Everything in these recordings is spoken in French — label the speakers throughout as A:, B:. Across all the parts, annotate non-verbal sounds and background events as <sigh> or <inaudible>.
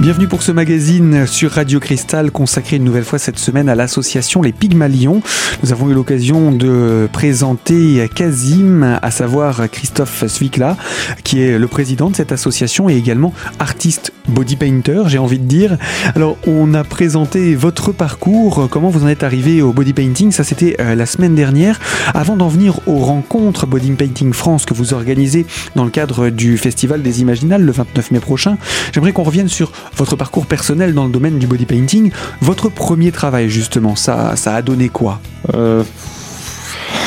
A: Bienvenue pour ce magazine sur Radio Cristal consacré une nouvelle fois cette semaine à l'association Les Pygmalions. Nous avons eu l'occasion de présenter Kazim, à savoir Christophe Svikla, qui est le président de cette association et également artiste body painter, j'ai envie de dire. Alors, on a présenté votre parcours, comment vous en êtes arrivé au body painting, ça c'était euh, la semaine dernière. Avant d'en venir aux rencontres Body Painting France que vous organisez dans le cadre du Festival des Imaginales le 29 mai prochain, j'aimerais qu'on revienne sur votre parcours personnel dans le domaine du body painting. Votre premier travail, justement, ça, ça a donné quoi? Euh...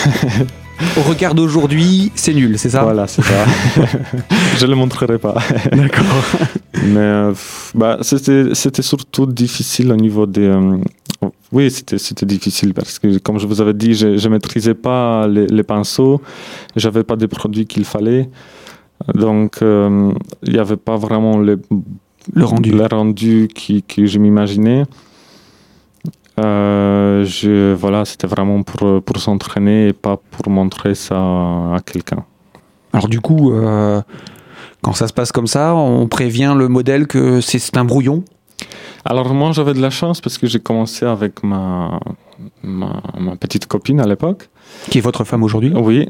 A: <laughs> Au regard d'aujourd'hui, c'est nul, c'est ça?
B: Voilà, c'est ça. <laughs> je ne le montrerai pas.
A: D'accord.
B: Mais euh, bah, c'était surtout difficile au niveau des. Euh, oui, c'était difficile parce que, comme je vous avais dit, je ne maîtrisais pas les, les pinceaux, j'avais pas des produits qu'il fallait. Donc, euh, il n'y avait pas vraiment les
A: le rendu,
B: le rendu qui, que je m'imaginais. Euh, je, voilà, c'était vraiment pour, pour s'entraîner et pas pour montrer ça à quelqu'un.
A: Alors du coup, euh, quand ça se passe comme ça, on prévient le modèle que c'est un brouillon?
B: Alors moi, j'avais de la chance parce que j'ai commencé avec ma, ma, ma petite copine à l'époque.
A: Qui est votre femme aujourd'hui?
B: Oui,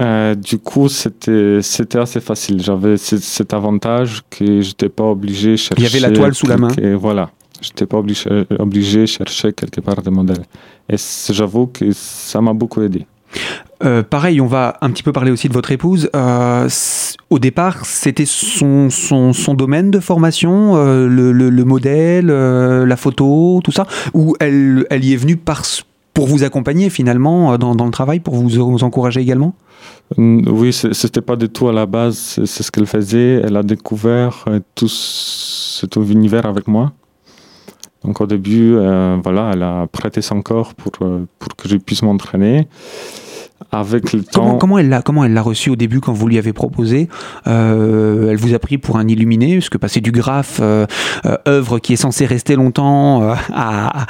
B: euh, du coup, c'était assez facile. J'avais cet avantage que j'étais pas obligé de chercher.
A: Il y avait la toile sous la main.
B: Voilà, j'étais pas obligé obligé de chercher quelque part des modèles. Et j'avoue que ça m'a beaucoup aidé.
A: Euh, pareil, on va un petit peu parler aussi de votre épouse. Euh, au départ, c'était son, son, son, domaine de formation, euh, le, le, le, modèle, euh, la photo, tout ça, ou elle, elle y est venue par, pour vous accompagner finalement euh, dans, le travail, pour vous, encourager également?
B: Oui, c'était pas du tout à la base, c'est ce qu'elle faisait. Elle a découvert euh, tout cet univers avec moi. Donc au début, euh, voilà, elle a prêté son corps pour, pour que je puisse m'entraîner. Avec le
A: comment,
B: temps.
A: Comment elle l'a comment elle l'a reçu au début quand vous lui avez proposé euh, Elle vous a pris pour un illuminé, parce que passer du graphe euh, œuvre qui est censée rester longtemps euh, à,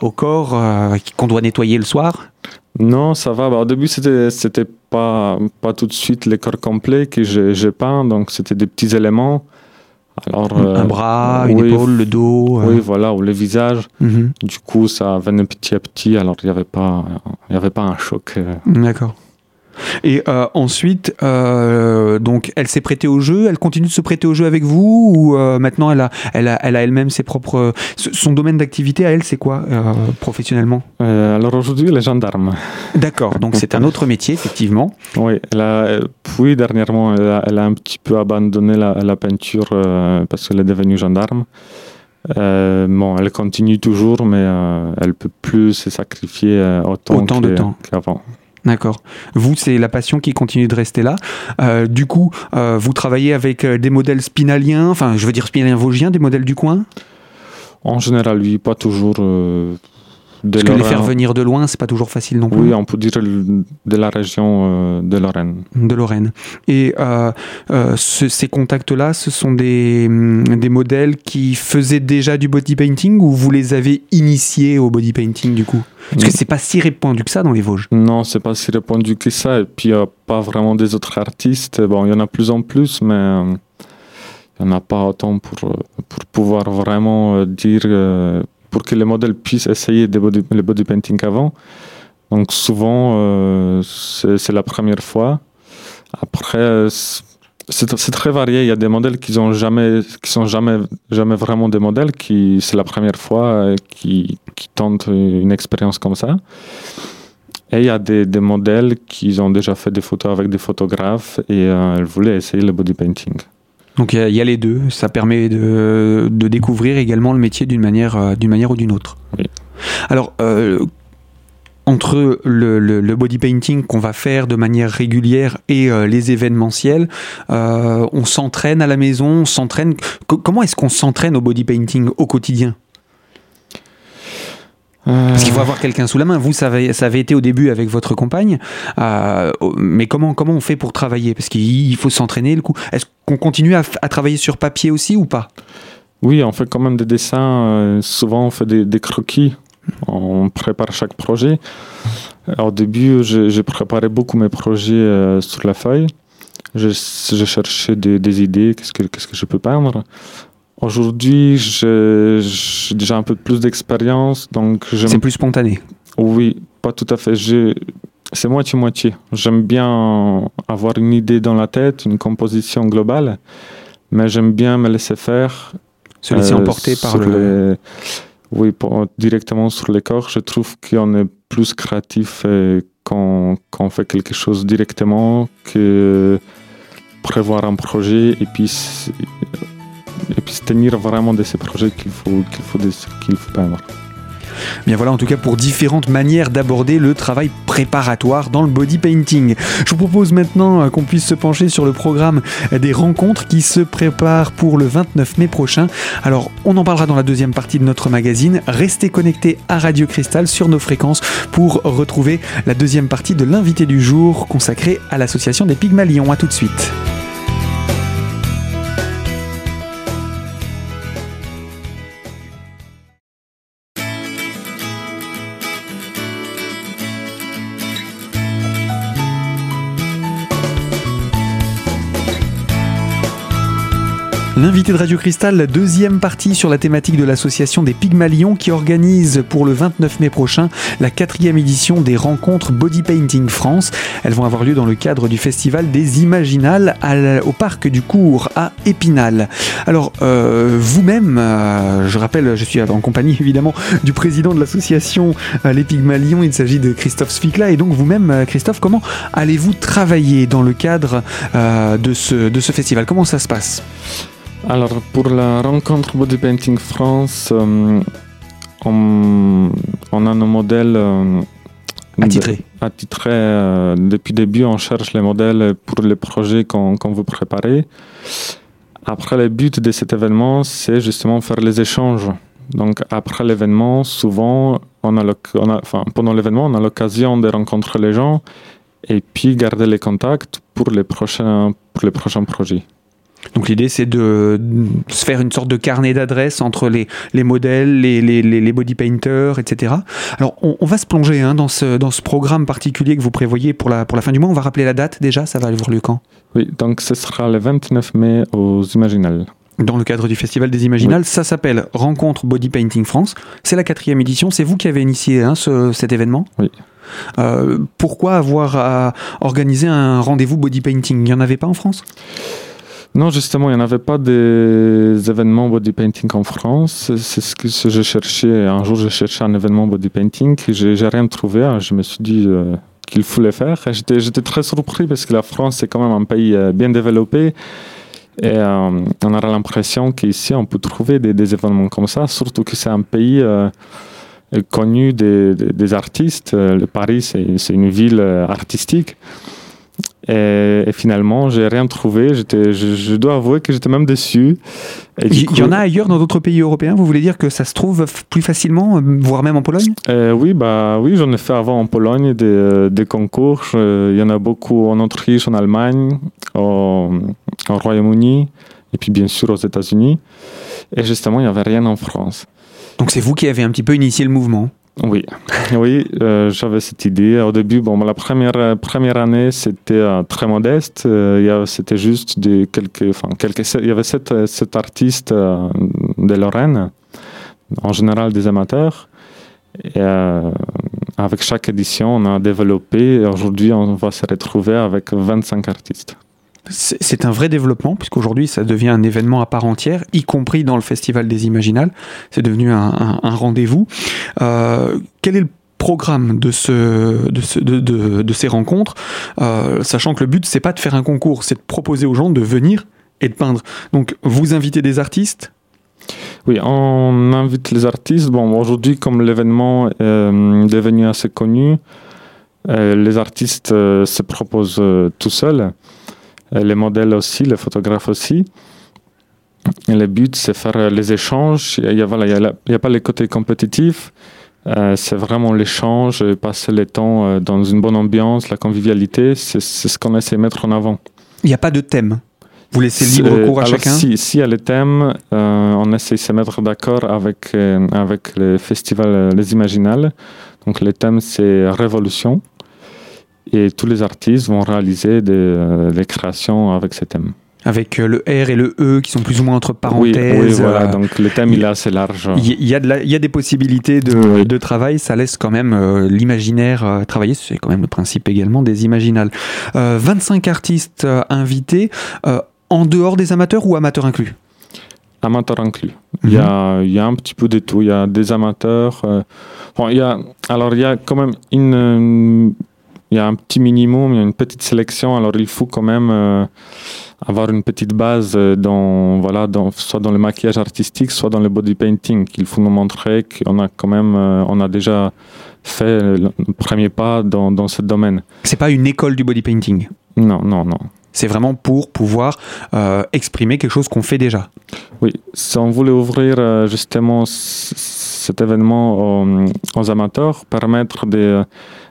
A: au corps qu'on doit nettoyer le soir?
B: Non, ça va. Bah, au début, c'était c'était pas pas tout de suite les corps complets que j'ai peint, donc c'était des petits éléments. Alors,
A: un bras, une
B: oui,
A: épaule, le dos.
B: Oui, voilà, ou le visage.
A: Mm -hmm.
B: Du coup, ça venait petit à petit. Alors, il n'y avait pas, il y avait pas un choc.
A: D'accord. Et euh, ensuite, euh, donc, elle s'est prêtée au jeu. Elle continue de se prêter au jeu avec vous ou euh, maintenant elle a, elle a, elle a elle-même ses propres. Son domaine d'activité à elle, c'est quoi professionnellement?
B: Alors aujourd'hui, elle est gendarme.
A: D'accord. Donc c'est un autre métier, effectivement.
B: Oui. Elle a, puis dernièrement, elle a, elle a, un petit peu abandonné la, la peinture parce qu'elle est devenue gendarme. Euh, bon, elle continue toujours, mais euh, elle peut plus se sacrifier autant,
A: autant
B: qu'avant.
A: D'accord. Vous, c'est la passion qui continue de rester là. Euh, du coup, euh, vous travaillez avec des modèles spinaliens, enfin, je veux dire spinaliens vosgiens, des modèles du coin?
B: En général, oui, pas toujours. Euh,
A: de Parce que les faire venir de loin, c'est pas toujours facile non plus.
B: Oui, on peut dire de la région de Lorraine.
A: De Lorraine. Et euh, euh, ce, ces contacts-là, ce sont des, des modèles qui faisaient déjà du body painting ou vous les avez initiés au body painting du coup? Parce que c'est pas si répandu que ça dans les Vosges.
B: Non, c'est pas si répandu que ça. Et puis, il n'y a pas vraiment des autres artistes. Bon, il y en a plus en plus, mais il n'y en a pas autant pour, pour pouvoir vraiment dire pour que les modèles puissent essayer le body painting avant. Donc souvent, euh, c'est la première fois. Après, c'est très varié. Il y a des modèles qui qui sont jamais, vraiment des modèles, qui c'est la première fois qui, tentent une expérience comme ça. Et il y a des, modèles qui ont déjà fait des photos avec des photographes et euh, elles voulaient essayer le body painting.
A: Donc il y, y, a les deux, ça permet de, de découvrir également le métier d'une manière, d'une manière ou d'une autre.
B: Oui.
A: Alors, euh, entre le, le, le, body painting qu'on va faire de manière régulière et euh, les événementiels, euh, on s'entraîne à la maison, on s'entraîne. Comment est-ce qu'on s'entraîne au body painting au quotidien? Parce qu'il faut avoir quelqu'un sous la main. Vous, ça avait, ça avait été au début avec votre compagne, euh, mais comment, comment on fait pour travailler? Parce qu'il faut s'entraîner, le coup. Est-ce qu'on continue à, à, travailler sur papier aussi ou pas?
B: Oui, on fait quand même des dessins. Euh, souvent, on fait des, des, croquis. On prépare chaque projet. Au début, j'ai préparé beaucoup mes projets euh, sur la feuille. Je, je cherchais des, des idées, qu'est-ce que, qu'est-ce que je peux peindre. Aujourd'hui, j'ai déjà un peu plus d'expérience, donc
A: c'est plus spontané.
B: Oui, pas tout à fait. C'est moitié-moitié. J'aime bien avoir une idée dans la tête, une composition globale, mais j'aime bien me laisser faire.
A: Se laisser emporter par le.
B: Oui, directement sur les corps. Je trouve qu'on est plus créatif quand, quand on fait quelque chose directement que prévoir un projet et puis, et puis se tenir vraiment de ces projets qu'il faut, qu'il faut, qu'il faut peindre.
A: Bien voilà en tout cas pour différentes manières d'aborder le travail préparatoire dans le body painting. Je vous propose maintenant euh, qu'on puisse se pencher sur le programme des rencontres qui se préparent pour le 29 mai prochain. Alors on en parlera dans la deuxième partie de notre magazine. Restez connectés à Radio Cristal sur nos fréquences pour retrouver la deuxième partie de l'invité du jour consacrée à l'association des Pygmalions. A tout de suite. L'invité de Radio Cristal, la deuxième partie sur la thématique de l'association des Pygmalions qui organise pour le 29 mai prochain la quatrième édition des rencontres Body Painting France. Elles vont avoir lieu dans le cadre du festival des Imaginales au parc du Cours à Épinal. Alors euh, vous-même, euh, je rappelle, je suis en compagnie évidemment du président de l'association euh, Les Pygmalions, il s'agit de Christophe Sfikla et donc vous-même Christophe, comment allez-vous travailler dans le cadre de ce festival? Comment ça se passe?
B: Alors, pour la rencontre Body Painting France, euh, on, a nos modèles euh,
A: attitrés.
B: Euh, depuis le début, on cherche les modèles pour les projets qu'on veut préparer. Après, le but de cet événement, c'est justement faire les échanges. Donc, après l'événement, souvent, on a, pendant l'événement, on a l'occasion de rencontrer les gens et puis garder les contacts pour les prochains, pour les prochains projets.
A: Donc l'idée c'est de se faire une sorte de carnet d'adresses entre les, les modèles, les, les, les, body painters, etc. Alors on, va se plonger hein, dans, ce, dans ce programme particulier que vous prévoyez pour la, pour la fin du mois. On va rappeler la date déjà, ça va avoir lieu quand
B: Oui, donc ce sera le 29 mai aux Imaginales.
A: Dans le cadre du Festival des Imaginales, ça s'appelle Rencontre Body Painting France. C'est la quatrième édition, c'est vous qui avez initié hein, ce, cet événement
B: Oui.
A: Euh, pourquoi avoir à organiser un rendez-vous body painting? Il n'y en avait pas en France?
B: Non, justement, il n'y en avait pas des événements body painting en France. C'est ce que je cherchais. Un jour, j'ai cherché un événement body painting. J'ai rien trouvé. Hein. Je me suis dit euh, qu'il fallait faire. J'étais très surpris parce que la France, c'est quand même un pays euh, bien développé. Et euh, on a l'impression qu'ici, on peut trouver des, événements comme ça, surtout que c'est un pays connu des, artistes. Paris, c'est une ville artistique. Et, finalement, j'ai rien trouvé. J'étais, je, dois avouer que j'étais même déçu.
A: Il y en a ailleurs dans d'autres pays européens Vous voulez dire que ça se trouve plus facilement, voire même en Pologne?
B: Euh, Oui, bah oui, j'en ai fait avant en Pologne des, euh, des concours. Il y en a beaucoup en Autriche, en Allemagne, au, au Royaume-Uni, et puis bien sûr aux États-Unis. Et justement, il n'y avait rien en France.
A: Donc c'est vous qui avez un petit peu initié le mouvement?
B: Oui, <laughs> oui, euh, j'avais cette idée. Au début, bon, la première première année, c'était euh, très modeste. Euh, c'était juste des quelques, enfin quelques, il y avait sept, sept artistes de Lorraine, en général des amateurs. Et avec chaque édition, on a développé. Aujourd'hui, on va se retrouver avec 25 artistes
A: c'est un vrai développement, puisqu'aujourd'hui ça devient un événement à part entière, y compris dans le Festival des Imaginales. C'est devenu un, rendez-vous. Euh, quel est le programme de, ce, de, ces rencontres, euh, sachant que le but c'est pas de faire un concours, c'est de proposer aux gens de venir et de peindre. Donc vous invitez des artistes?
B: Oui, on invite les artistes. Bon, aujourd'hui, comme l'événement est devenu assez connu, euh, les artistes se proposent tout seuls. Euh, les modèles aussi, les photographes aussi. Et le but, c'est faire les échanges. Il n'y a, voilà, a, pas les côtés compétitifs. Euh, c'est vraiment l'échange, passer le temps euh, dans une bonne ambiance, la convivialité. C'est ce qu'on essaie de mettre en avant.
A: Il n'y a pas de thème vous laissez libre cours à chacun
B: Si, si il y a les thèmes, on essaie de se mettre d'accord avec, avec le festival Les Imaginales. Donc, le thème, c'est Révolution et tous les artistes vont réaliser des, euh, créations avec ces thèmes.
A: Avec le R et le E qui sont plus ou moins entre parenthèses.
B: Oui, voilà, donc le thème il est assez large.
A: Il y, a il y a des possibilités de, de, travail, ça laisse quand même l'imaginaire travailler, c'est quand même le principe également des imaginales. 25 artistes invités, en dehors des amateurs ou amateurs inclus?
B: Amateurs inclus. il, y a, mhm. il, y a, un petit peu de tout. Il y a des amateurs. bon, il y a, alors, il y a quand même une, il y a un petit minimum, il y a une petite sélection. Alors, il faut quand même euh, avoir une petite base dans, voilà, dans, soit dans le maquillage artistique, soit dans le body painting. Il faut nous montrer qu'on a quand même, euh, on a déjà fait le premier pas dans, dans ce domaine.
A: C'est pas une école du body painting?
B: Non, non, non.
A: C'est vraiment pour pouvoir euh, exprimer quelque chose qu'on fait déjà.
B: Oui, si on voulait ouvrir justement cet événement aux, amateurs, permettre de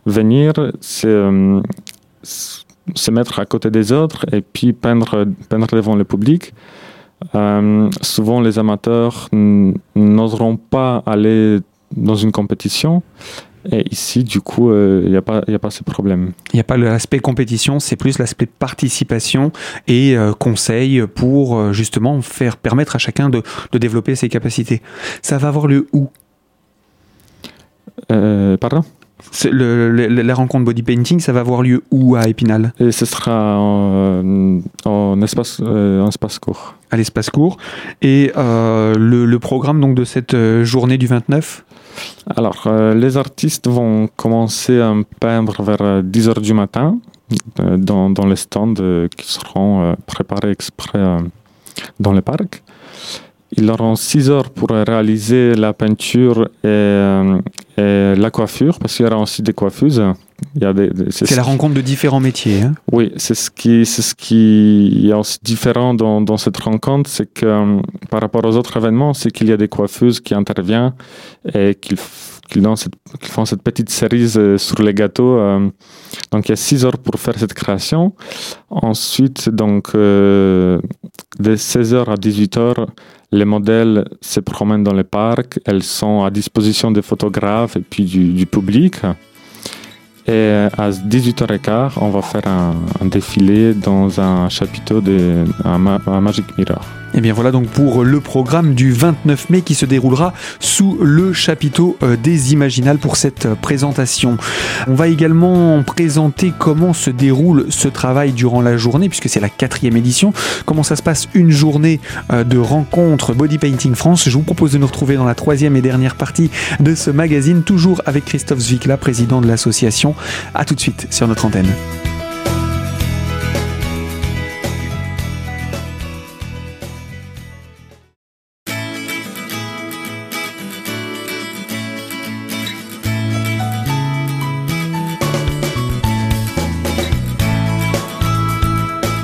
B: venir, c'est se mettre à côté des autres et puis peindre, peindre devant le public. Euh, souvent, les amateurs n'oseront pas aller dans une compétition. Et ici, du coup, il euh, n'y a, pas, a pas ce problème.
A: Il n'y a pas l'aspect compétition, c'est plus l'aspect participation et euh, conseil pour justement faire permettre à chacun de, de, développer ses capacités. Ça va avoir lieu où?
B: Pardon?
A: Le, la rencontre body painting, ça va avoir lieu où à Épinal?
B: Et ce sera en, en espace, euh, espace court.
A: À l'espace court. Et euh, le, programme donc de cette euh, journée du 29
B: Alors, les artistes vont commencer à peindre vers 10h du matin dans, dans les stands qui seront préparés exprès dans le parc. Ils auront 6 heures pour réaliser la peinture et, et la coiffure, parce qu'il y aura aussi des coiffeuses.
A: C'est la rencontre de différents métiers. Hein
B: oui, c'est ce qui, c'est ce qui est aussi différent dans, dans cette rencontre, c'est que euh, par rapport aux autres événements, c'est qu'il y a des coiffeuses qui interviennent et qu'ils font cette petite cerise euh, sur les gâteaux. Euh. donc il y a six heures pour faire cette création. Ensuite, donc de 16h à 18h, les modèles se promènent dans les parcs, elles sont à disposition des photographes et puis du, public. Et à 18h15, on va faire un, défilé dans un chapiteau de un Magic Mirror.
A: Et eh bien voilà donc pour le programme du 29 mai qui se déroulera sous le chapiteau euh, des Imaginales pour cette euh, présentation. On va également présenter comment se déroule ce travail durant la journée puisque c'est la quatrième édition. Comment ça se passe une journée euh, de rencontre Body Painting France. Je vous propose de nous retrouver dans la troisième et dernière partie de ce magazine, toujours avec Christophe Zwickla, président de l'association. A tout de suite sur notre antenne.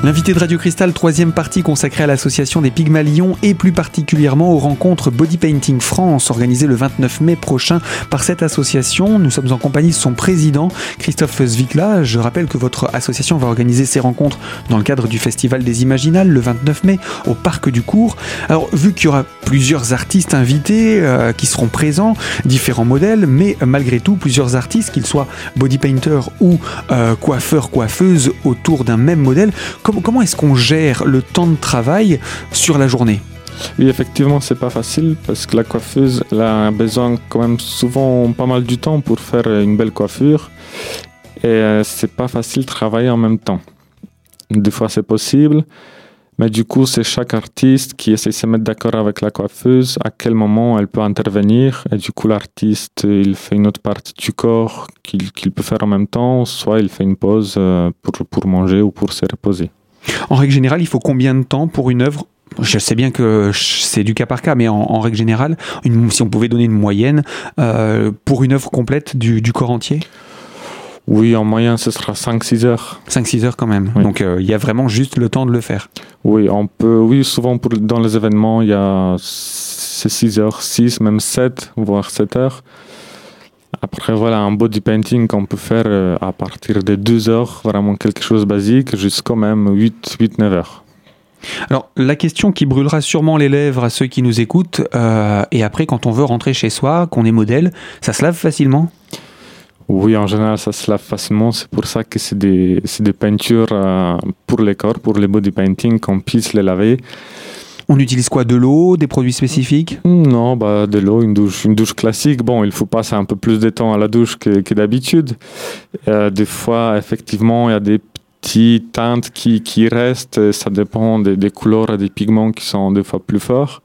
A: L'invité de Radio Cristal, troisième partie consacrée à l'association des Pygmalions et plus particulièrement aux rencontres Body Painting France organisées le 29 mai prochain par cette association. Nous sommes en compagnie de son président, Christophe Zwickla. Je rappelle que votre association va organiser ces rencontres dans le cadre du Festival des Imaginales le 29 mai au Parc du Cours. Alors, vu qu'il y aura plusieurs artistes invités euh, qui seront présents, différents modèles, mais malgré tout plusieurs artistes, qu'ils soient body painter ou euh, coiffeurs, coiffeuses, autour d'un même modèle, comment, est-ce qu'on gère le temps de travail sur la journée?
B: Oui, effectivement, c'est pas facile parce que la coiffeuse a besoin quand même souvent pas mal du temps pour faire une belle coiffure et euh, c'est pas facile de travailler en même temps. Des fois, c'est possible, mais du coup, c'est chaque artiste qui essaie de se mettre d'accord avec la coiffeuse à quel moment elle peut intervenir. Et du coup, l'artiste, il fait une autre partie du corps qu'il peut faire en même temps, soit il fait une pause euh, pour manger ou pour se reposer.
A: En règle générale, il faut combien de temps pour une œuvre? Je sais bien que c'est du cas par cas, mais en, règle générale, si on pouvait donner une moyenne euh, pour une œuvre complète du, corps entier?
B: Oui, en moyenne, ce sera 5-6 heures.
A: 5-6 heures quand même. Donc euh, il y a vraiment juste le temps de le faire.
B: Oui, on peut, oui souvent pour, dans les événements, il y a 6 heures, 6, même 7, voire 7 heures. Après, voilà, un body painting qu'on peut faire euh, à partir de 2 heures, vraiment quelque chose de basique, jusqu'à même 8-9 heures.
A: Alors, la question qui brûlera sûrement les lèvres à ceux qui nous écoutent, euh, et après, quand on veut rentrer chez soi, qu'on est modèle, ça se lave facilement?
B: Oui, en général, ça se lave facilement. C'est pour ça que c'est des, des, peintures euh, pour les corps, pour les body painting, qu'on puisse les laver.
A: On utilise quoi De l'eau Des produits spécifiques?
B: Non, bah, de l'eau, une douche, une douche classique. Bon, il faut passer un peu plus de temps à la douche que, d'habitude. Euh, des fois, effectivement, il y a des petites teintes qui, qui restent. Ça dépend des, des couleurs et des pigments qui sont des fois plus forts.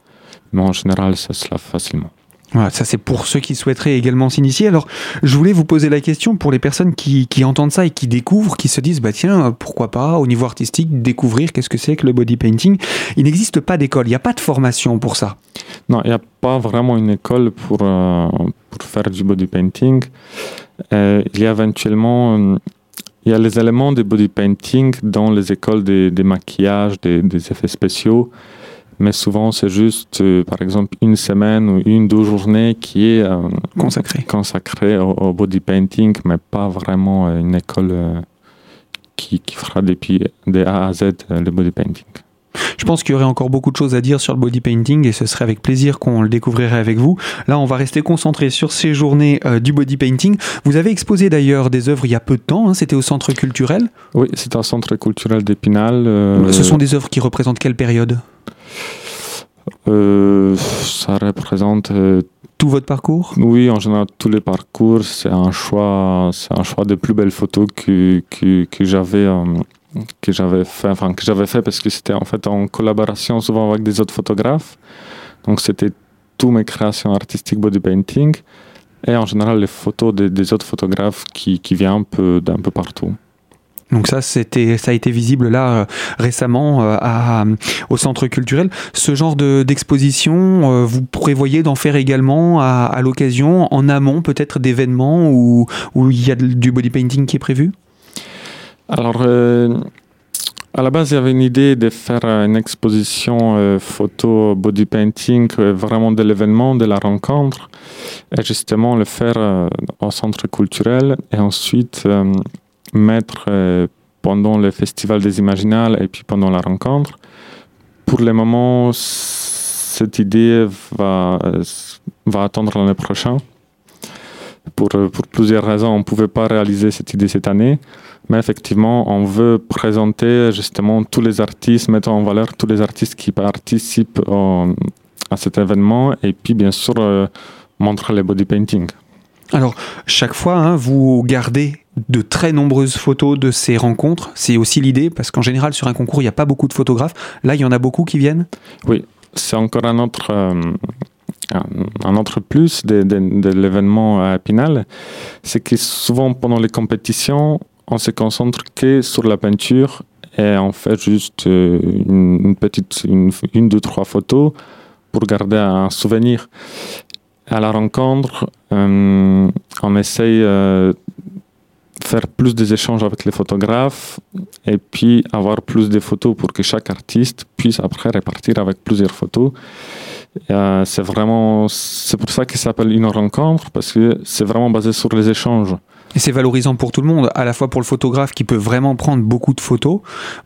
B: Mais en général, ça se lave facilement.
A: Voilà, ça c'est pour ceux qui souhaiteraient également s'initier. Alors, je voulais vous poser la question pour les personnes qui, entendent ça et qui découvrent, qui se disent, bah tiens, pourquoi pas, au niveau artistique, découvrir qu'est-ce que c'est que le body painting. Il n'existe pas d'école, il n'y a pas de formation pour ça.
B: Non, il n'y a pas vraiment une école pour, euh, pour faire du body painting. Euh, il y a éventuellement, euh, il y a les éléments de body painting dans les écoles des, maquillages, des effets spéciaux mais souvent c'est juste, euh, par exemple, une semaine ou une, deux journées qui est euh,
A: consacrée
B: consacré au, body painting, mais pas vraiment euh, une école qui, qui, fera depuis des A à Z le body painting.
A: Je pense qu'il y aurait encore beaucoup de choses à dire sur le body painting et ce serait avec plaisir qu'on le découvrirait avec vous. Là, on va rester concentré sur ces journées du body painting. Vous avez exposé d'ailleurs des œuvres il y a peu de temps, hein, c'était au centre culturel
B: Oui, c'est un centre culturel d'Épinal.
A: Ce sont des œuvres qui représentent quelle période?
B: Euh, ça représente euh,
A: tout votre parcours?
B: Oui, en général tous les parcours. C'est un choix, c'est un choix des plus belles photos que que, que j'avais euh, que j'avais fait, enfin que j'avais fait parce que c'était en fait en collaboration souvent avec des autres photographes. Donc c'était toutes mes créations artistiques body painting et en général les photos des, des autres photographes qui, qui viennent un peu d'un peu partout.
A: Donc ça, c'était, ça a été visible là euh, récemment euh, au centre culturel. Ce genre de, d'exposition, euh, vous prévoyez d'en faire également à, à l'occasion, en amont peut-être d'événements où, où il y a du body painting qui est prévu?
B: Alors, à la base, il y avait une idée de faire une exposition photo body painting vraiment de l'événement, de la rencontre, et justement le faire au centre culturel et ensuite mettre euh, pendant le festival des Imaginales et puis pendant la rencontre. Pour le moment, cette idée va, va attendre l'année prochaine. Pour, pour, plusieurs raisons, on ne pouvait pas réaliser cette idée cette année, mais effectivement, on veut présenter justement tous les artistes, mettre en valeur tous les artistes qui participent à cet événement et puis bien sûr euh, montrer les body painting.
A: Alors, chaque fois, hein, vous gardez de très nombreuses photos de ces rencontres. C'est aussi l'idée, parce qu'en général, sur un concours, il n'y a pas beaucoup de photographes. Là, il y en a beaucoup qui viennent
B: Oui, c'est encore un autre, euh, un autre plus de, l'événement à Épinal. C'est que souvent, pendant les compétitions, on se concentre que sur la peinture et on fait juste euh, une, petite, une, deux, trois photos pour garder un souvenir. À la rencontre, euh, on essaye faire plus des échanges avec les photographes et puis avoir plus de photos pour que chaque artiste puisse après repartir avec plusieurs photos. Euh, c'est vraiment, c'est pour ça qu'il s'appelle une rencontre parce que c'est vraiment basé sur les échanges.
A: Et c'est valorisant pour tout le monde, à la fois pour le photographe qui peut vraiment prendre beaucoup de photos,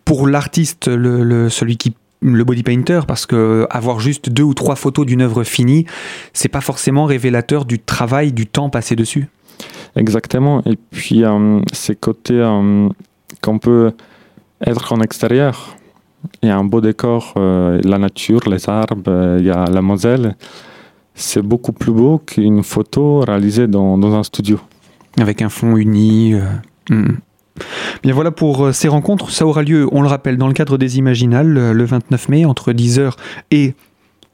A: pour l'artiste, le, le, celui qui le body painter parce que avoir juste deux ou trois photos d'une œuvre finie, c'est pas forcément révélateur du travail, du temps passé dessus.
B: Exactement. Et puis, euh, ces côtés euh, qu'on peut être en extérieur. Il y a un beau décor, euh, la nature, les arbres, euh, il y a la Moselle. C'est beaucoup plus beau qu'une photo réalisée dans, un studio.
A: Avec un fond uni. Hmm. Bien voilà pour ces rencontres. Ça aura lieu, on le rappelle, dans le cadre des Imaginales, le 29 mai, entre 10h et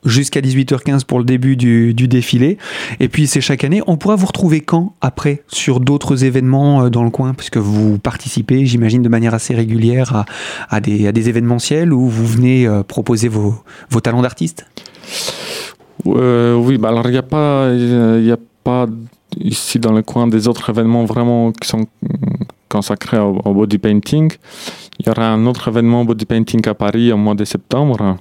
A: jusqu'à 18h15 pour le début du, défilé. Et puis c'est chaque année. On pourra vous retrouver quand? Après sur d'autres événements euh, dans le coin, puisque vous participez, j'imagine, de manière assez régulière à, des, à, des, événementiels où vous venez euh, proposer vos, talents d'artiste?
B: Euh, Oui, bah alors il n'y a pas, ici dans le coin des autres événements vraiment qui sont consacrés au body painting. Il y aura un autre événement body painting à Paris au mois de septembre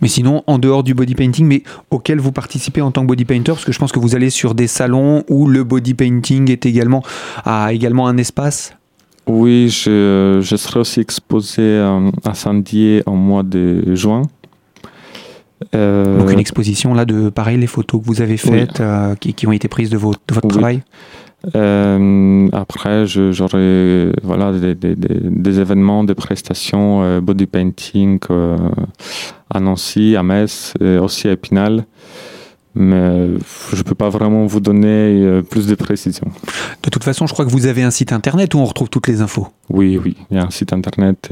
A: mais sinon, en dehors du body painting, mais auquel vous participez en tant que body painter, parce que je pense que vous allez sur des salons où le body painting est également, a également un espace
B: Oui, je, je serai aussi exposé euh, à Saint-Dié en mois de juin.
A: Euh... Donc une exposition là de pareil les photos que vous avez faites oui. euh, qui, qui, ont été prises de, vos, de votre oui. travail
B: Euh, après, j'aurai voilà, des, des, des, événements, des prestations euh, body painting euh, à Nancy, à Metz et aussi à Épinal. Mais je ne peux pas vraiment vous donner plus de précisions.
A: De toute façon, je crois que vous avez un site internet où on retrouve toutes les infos.
B: Oui, oui, il y a un site internet.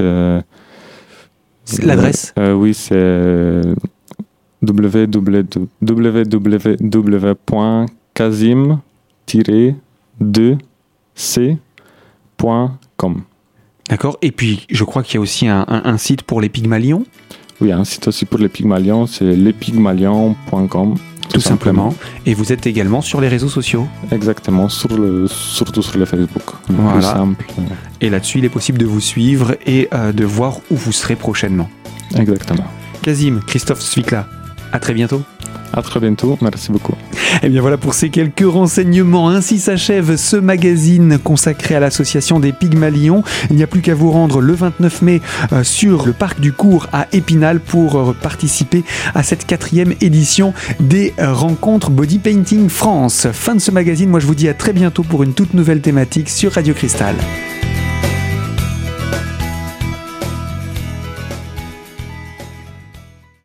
A: L'adresse?
B: Oui, c'est www.casim-2c.com.
A: D'accord. Et puis, je crois qu'il y a aussi un, site pour les Pygmalions.
B: Oui, un site aussi pour les Pygmalions, c'est lespygmalions.com.
A: Tout, simplement. Et vous êtes également sur les réseaux sociaux
B: Exactement, sur le, surtout sur le Facebook.
A: Voilà. Simple. Et là-dessus, il est possible de vous suivre et euh, de voir où vous serez prochainement.
B: Exactement.
A: Kazim, Christophe Svikla, à très bientôt.
B: À très bientôt, merci beaucoup.
A: Et eh bien voilà pour ces quelques renseignements. Ainsi s'achève ce magazine consacré à l'association des Pygmalions. Il n'y a plus qu'à vous rendre le 29 mai euh, sur le parc du Cours à Épinal pour euh, participer à cette quatrième édition des rencontres Body Painting France. Fin de ce magazine, moi je vous dis à très bientôt pour une toute nouvelle thématique sur Radio Cristal.